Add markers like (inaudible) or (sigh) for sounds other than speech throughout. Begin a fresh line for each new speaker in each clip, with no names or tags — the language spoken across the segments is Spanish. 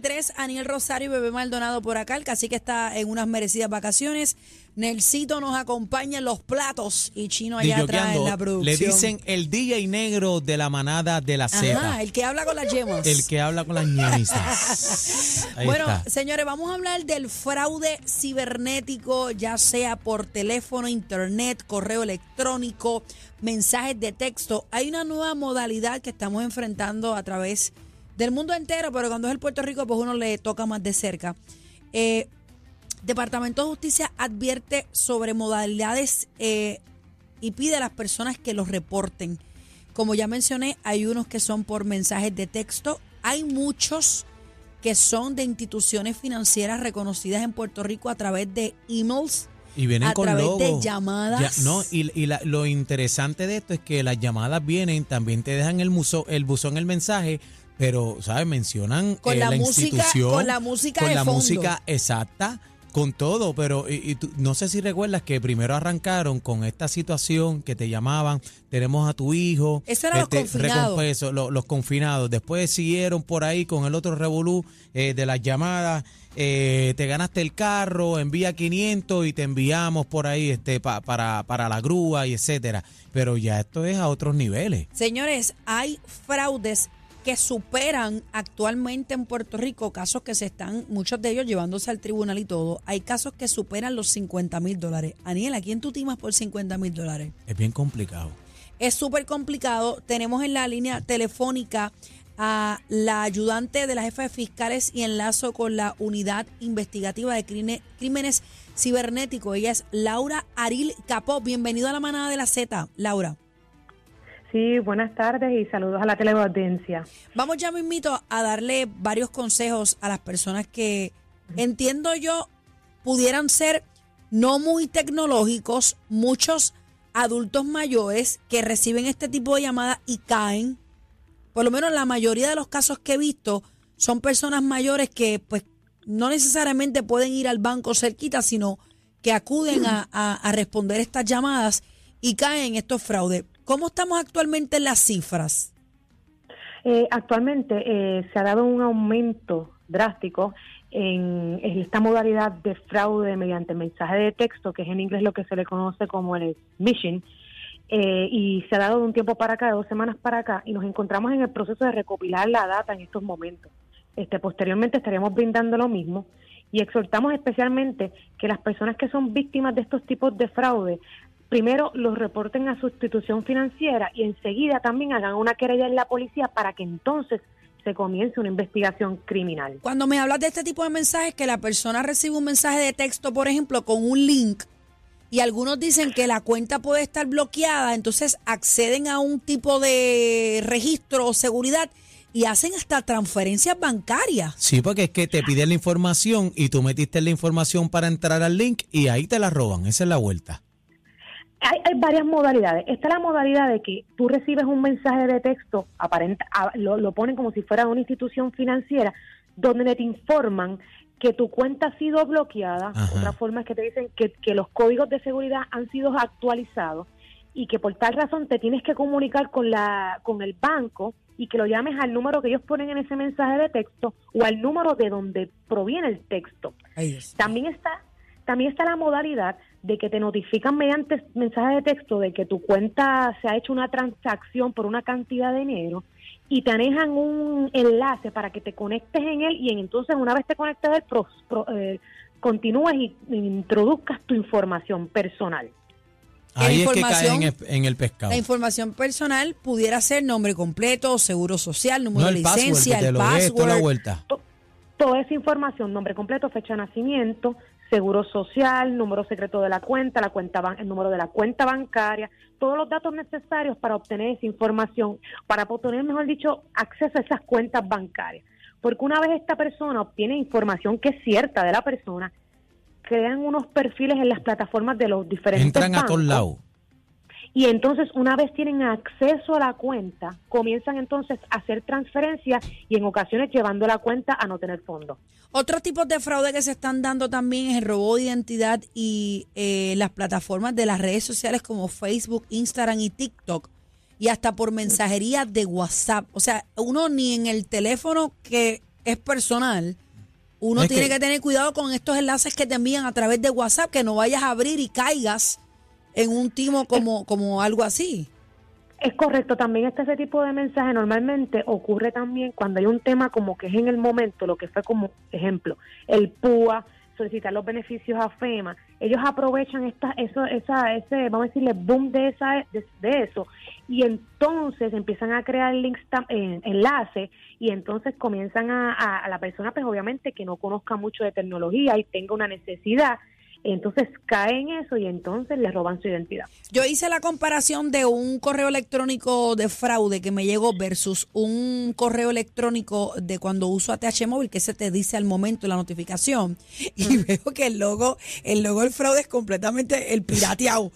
33, Aniel Rosario y Bebé Maldonado por acá. El cacique está en unas merecidas vacaciones. Nelsito nos acompaña en los platos y Chino allá atrás en la producción.
Le dicen el DJ negro de la manada de la Z.
El que habla con las yemas.
El que habla con las ñemisas. (laughs) Ahí
bueno,
está.
señores, vamos a hablar del fraude cibernético, ya sea por teléfono, internet, correo electrónico, mensajes de texto. Hay una nueva modalidad que estamos enfrentando a través del mundo entero, pero cuando es el Puerto Rico, pues uno le toca más de cerca. Eh, Departamento de Justicia advierte sobre modalidades eh, y pide a las personas que los reporten. Como ya mencioné, hay unos que son por mensajes de texto, hay muchos que son de instituciones financieras reconocidas en Puerto Rico a través de emails,
Y vienen
a
con
través
logo.
de llamadas.
Ya, no, y, y la- lo interesante de esto es que las llamadas vienen, también te dejan el, muso, el buzón, el mensaje, pero, ¿sabes? Mencionan
Con
eh,
la
la,
música-
institución.
con la música
Con
de
la
fondo.
música exacta, con todo, pero y, y tú- no sé si recuerdas que primero arrancaron con esta situación que te llamaban, tenemos a tu hijo.
Eso era los confinados.
lo- los confinados. Después siguieron por ahí con el otro revolú eh, de las llamadas. eh, te ganaste el carro, envía 500 y te enviamos por ahí este pa- para, para la grúa y etcétera. Pero ya esto es a otros niveles.
Señores, hay fraudes que superan actualmente en Puerto Rico casos que se están, muchos de ellos llevándose al tribunal y todo. Hay casos que superan los 50 mil dólares. Aniel, ¿a quién tú timas por 50 mil dólares?
Es bien complicado.
Es súper complicado. Tenemos en la línea telefónica a la ayudante de la jefa de fiscales y enlazo con la unidad investigativa de crímenes cibernéticos. Ella es Laura Aril Capó. Bienvenido a la manada de la Z, Laura.
Sí, buenas tardes y saludos a la teleaudiencia.
Vamos ya mismito a darle varios consejos a las personas que entiendo yo pudieran ser no muy tecnológicos, muchos adultos mayores que reciben este tipo de llamadas y caen. Por lo menos la mayoría de los casos que he visto son personas mayores que pues no necesariamente pueden ir al banco cerquita, sino que acuden a, a- responder estas llamadas y caen en estos fraudes. ¿Cómo estamos actualmente en las cifras?
Eh, actualmente eh, se ha dado un aumento drástico en, esta modalidad de fraude mediante mensaje de texto, que es en inglés lo que se le conoce como el smishing, eh, y se ha dado de un tiempo para acá, de dos semanas para acá, y nos encontramos en el proceso de recopilar la data en estos momentos. Este, posteriormente estaríamos brindando lo mismo y exhortamos especialmente que las personas que son víctimas de estos tipos de fraude primero los reporten a su institución financiera y enseguida también hagan una querella en la policía para que entonces se comience una investigación criminal.
Cuando me hablas de este tipo de mensajes, que la persona recibe un mensaje de texto, por ejemplo, con un link, y algunos dicen que la cuenta puede estar bloqueada, entonces acceden a un tipo de registro o seguridad y hacen hasta transferencias bancarias.
Sí, porque es que te piden la información y tú metiste la información para entrar al link y ahí te la roban. Esa es la vuelta.
Hay, hay varias modalidades. Está la modalidad de que tú recibes un mensaje de texto, aparenta, a- lo, lo ponen como si fuera una institución financiera, donde te informan que tu cuenta ha sido bloqueada.
Ajá.
Otra forma es que te dicen que, que los códigos de seguridad han sido actualizados y que por tal razón te tienes que comunicar con, la, con el banco y que lo llames al número que ellos ponen en ese mensaje de texto o al número de donde proviene el texto. También está, también está la modalidad de que te notifican mediante mensaje de texto de que tu cuenta se ha hecho una transacción por una cantidad de dinero y te manejan un enlace para que te conectes en él y en- entonces una vez te conectes a él, pro- pro- eh, continúes y introduzcas tu información personal.
La
Ahí es que caen en el, en el pescado.
La información personal pudiera ser nombre completo, seguro social, número
No
de
el password, que
licencia,
te
el
lo dé toda la
password.
vuelta.
To- Toda esa información, nombre completo, fecha de nacimiento, seguro social, número secreto de la cuenta, la cuenta el número de la cuenta bancaria, todos los datos necesarios para obtener esa información, para obtener, mejor dicho, acceso a esas cuentas bancarias. Porque una vez esta persona obtiene información que es cierta de la persona, crean unos perfiles en las plataformas de los diferentes
Entran a todos
bancos.
lados.
Y entonces, una vez tienen acceso a la cuenta, comienzan entonces a hacer transferencias y en ocasiones llevando la cuenta a no tener fondos.
Otros tipos de fraude que se están dando también es el robo de identidad y eh, las plataformas de las redes sociales como Facebook, Instagram y TikTok. Y hasta por mensajería de WhatsApp. O sea, uno ni en el teléfono que es personal, uno
Es
tiene
que-
que tener cuidado con estos enlaces que te envían a través de WhatsApp, que no vayas a abrir y caigas en un timo como, como algo así.
Es correcto, también este ese tipo de mensaje. Normalmente ocurre también cuando hay un tema como que es en el momento, lo que fue como ejemplo, el PUA, solicitar los beneficios a FEMA, ellos aprovechan esta, eso, esa, ese, vamos a decirle, boom de, esa, de, eso, y entonces empiezan a crear links, eh, enlaces, y entonces comienzan a, a, a la persona, pues obviamente que no conozca mucho de tecnología y tenga una necesidad, entonces cae en eso y entonces le roban su identidad.
Yo hice la comparación de un correo electrónico de fraude que me llegó versus un correo electrónico de cuando uso ATH móvil que se te dice al momento la notificación. Y veo que el logo, el logo del fraude es completamente (laughs) el pirateado,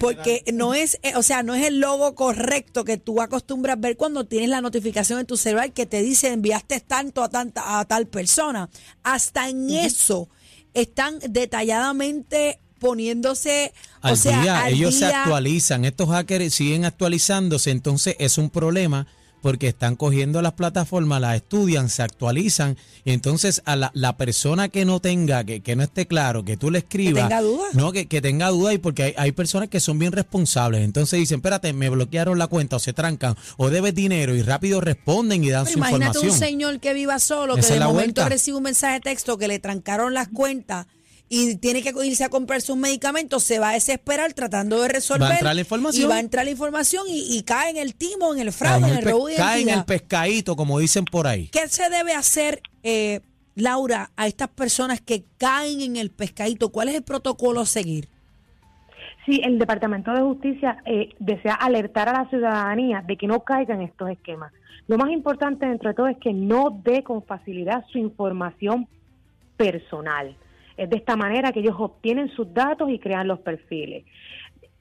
porque no es, eh, o sea, no es el logo correcto que tú acostumbras ver cuando tienes la notificación en tu celular que te dice enviaste tanto a tanta a tal persona. Hasta en eso están detalladamente poniéndose
Al
o sea,
día,
al
ellos se actualizan. Estos hackers siguen actualizándose, entonces es un problema porque están cogiendo las plataformas, las estudian, se actualizan y entonces a la, la persona que no tenga, que, que no esté claro, que tú le escribas,
tenga duda.
no, que, que tenga duda y porque hay, hay personas que son bien responsables, entonces dicen, espérate, me bloquearon la cuenta o se trancan o debes dinero y rápido responden y dan
Pero
su
imagínate un
información.
señor que viva solo, que
Esa
de momento
vuelta.
recibe un mensaje de texto que le trancaron las cuentas y tiene que irse a comprar sus medicamentos, se va a desesperar tratando de resolver.
Va a entrar la información.
Y va a entrar la información y, y cae en el timo, en el fraude, en el robo de
cae en el pescadito, como dicen por ahí.
¿Qué se debe hacer, eh, Laura, a estas personas que caen en el pescadito? ¿Cuál es el protocolo a seguir?
Sí, el Departamento de Justicia eh, desea alertar a la ciudadanía de que no caigan en estos esquemas. Lo más importante dentro de todo es que no dé con facilidad su información personal. Es de esta manera que ellos obtienen sus datos y crean los perfiles.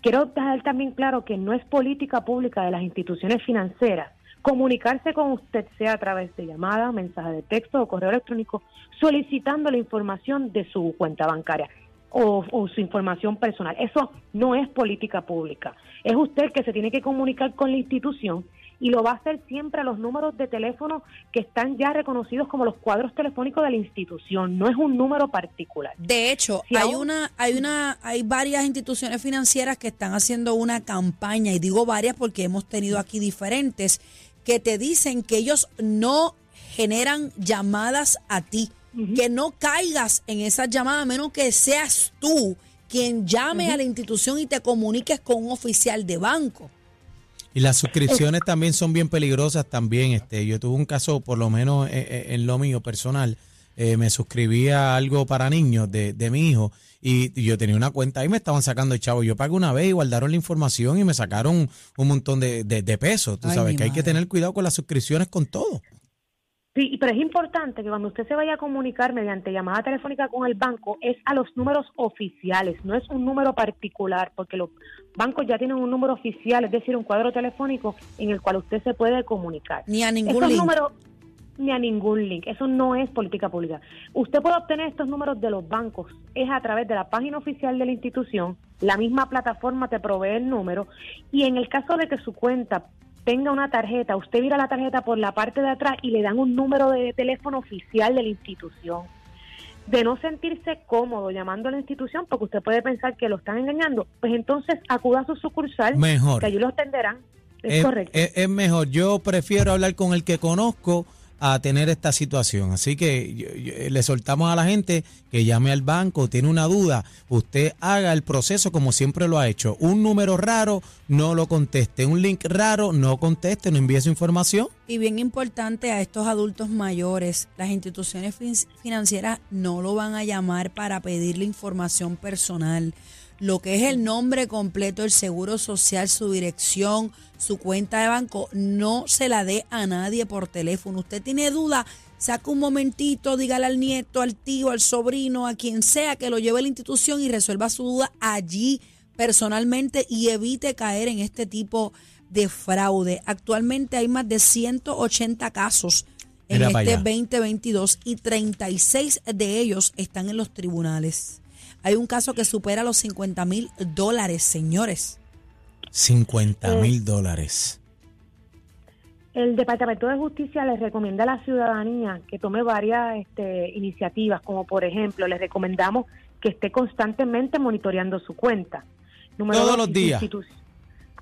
Quiero dejar también claro que no es política pública de las instituciones financieras comunicarse con usted, sea a través de llamada, mensaje de texto o correo electrónico, solicitando la información de su cuenta bancaria o, o su información personal. Eso no es política pública. Es usted que se tiene que comunicar con la institución y lo va a hacer siempre a los números de teléfono que están ya reconocidos como los cuadros telefónicos de la institución. No es un número particular.
De hecho,
Si
hay
aún-
una, hay una, hay varias instituciones financieras que están haciendo una campaña, y digo varias porque hemos tenido aquí diferentes, que te dicen que ellos no generan llamadas a ti, que no caigas en esas llamadas, a menos que seas tú quien llame a la institución y te comuniques con un oficial de banco.
Y las suscripciones también son bien peligrosas también. Este, yo tuve un caso, por lo menos eh, eh, en lo mío personal, eh, me suscribí a algo para niños de, de mi hijo y, y yo tenía una cuenta y me estaban sacando el chavo. Yo pagué una vez y guardaron la información y me sacaron un montón de, de, de pesos. Tú
Ay,
sabes que hay que tener cuidado con las suscripciones con todo.
Sí, pero es importante que cuando usted se vaya a comunicar mediante llamada telefónica con el banco es a los números oficiales, no es un número particular, porque los bancos ya tienen un número oficial, es decir, un cuadro telefónico en el cual usted se puede comunicar.
Ni a ningún
Esos
link.
números ni a ningún link, eso no es política pública. Usted puede obtener estos números de los bancos, es a través de la página oficial de la institución, la misma plataforma te provee el número y en el caso de que su cuenta tenga una tarjeta, usted mira la tarjeta por la parte de atrás y le dan un número de teléfono oficial de la institución. De no sentirse cómodo llamando a la institución porque usted puede pensar que lo están engañando, pues entonces acuda a su sucursal,
Mejor.
que allí lo atenderán. Es,
Es,
correcto.
es- es mejor. Yo prefiero hablar con el que conozco a tener esta situación. Así que yo- le soltamos a la gente que llame al banco, tiene una duda, usted haga el proceso como siempre lo ha hecho. Un número raro, no lo conteste. Un link raro, no conteste, no envíe su información.
Y bien importante a estos adultos mayores, las instituciones fin- financieras no lo van a llamar para pedirle información personal. Lo que es el nombre completo, el seguro social, su dirección, su cuenta de banco, no se la dé a nadie por teléfono. Usted tiene duda, saca un momentito, dígale al nieto, al tío, al sobrino, a quien sea que lo lleve a la institución y resuelva su duda allí personalmente y evite caer en este tipo de fraude. Actualmente hay más de 180 casos en
pa'
este
allá.
2022 y 36 de ellos están en los tribunales. Hay un caso que supera los 50 mil dólares, señores.
50 mil dólares.
El Departamento de Justicia les recomienda a la ciudadanía que tome varias este, iniciativas, como por ejemplo, les recomendamos que esté constantemente monitoreando su cuenta. Número
Todos
dos,
los días.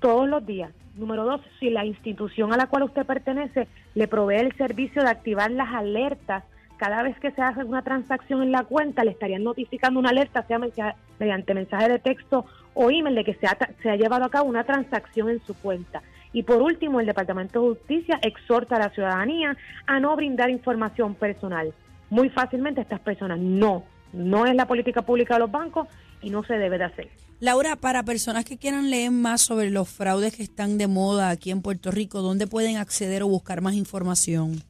Todos los días. Número dos, si la institución a la cual usted pertenece le provee el servicio de activar las alertas, cada vez que se hace una transacción en la cuenta, le estarían notificando una alerta, sea mediante mensaje de texto o email, de que se ha, se ha llevado a cabo una transacción en su cuenta. Y por último, el Departamento de Justicia exhorta a la ciudadanía a no brindar información personal. Muy fácilmente estas personas no, no es la política pública de los bancos y no se debe de hacer.
Laura, para personas que quieran leer más sobre los fraudes que están de moda aquí en Puerto Rico, ¿dónde pueden acceder o buscar más información?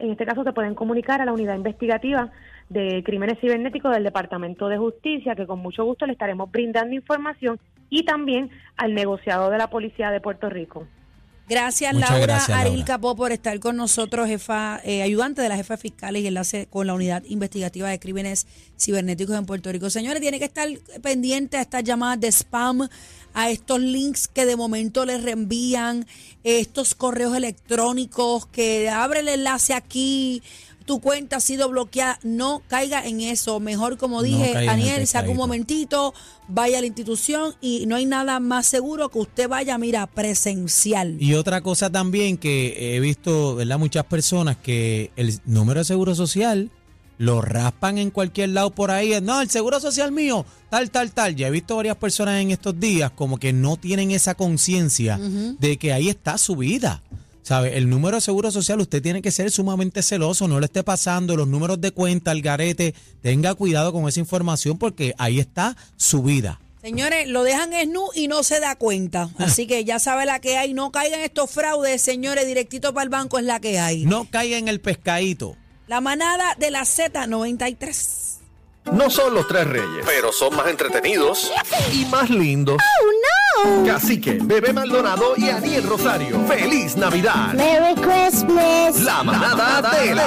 En este caso se pueden comunicar a la unidad investigativa de crímenes cibernéticos del Departamento de Justicia, que con mucho gusto le estaremos brindando información, y también al negociado de la Policía de Puerto Rico.
Gracias,
Muchas
Laura
gracias,
Aril
Laura.
Capó, por estar con nosotros, jefa, eh, ayudante de la jefa fiscal y enlace con la unidad investigativa de crímenes cibernéticos en Puerto Rico. Señores, tiene que estar pendiente a estas llamadas de spam, a estos links que de momento les reenvían, estos correos electrónicos que abre el enlace aquí. Tu cuenta ha sido bloqueada, no caiga en eso. Mejor, como
No
dije,
el
Daniel, saca un momentito, vaya a la institución y no hay nada más seguro que usted vaya, mira, presencial.
Y otra cosa también que he visto, ¿verdad? Muchas personas que el número de seguro social lo raspan en cualquier lado por ahí. No, el seguro social mío, tal, tal, tal. Ya he visto varias personas en estos días como que no tienen esa conciencia de que ahí está su vida. ¿Sabe? El número de seguro social usted tiene que ser sumamente celoso, no le esté pasando los números de cuenta al garete. Tenga cuidado con esa información porque ahí está su vida.
Señores, lo dejan esnu y no se da cuenta. (laughs) Así que ya sabe la que hay. No caigan estos fraudes, señores. Directito para el banco es la que hay.
No caiga en el pescadito.
La manada de la Z93.
No son los tres reyes, pero son más entretenidos y más lindos. Cacique, Bebé Maldonado y Aniel Rosario. ¡Feliz Navidad!
Merry Christmas.
La manada de la.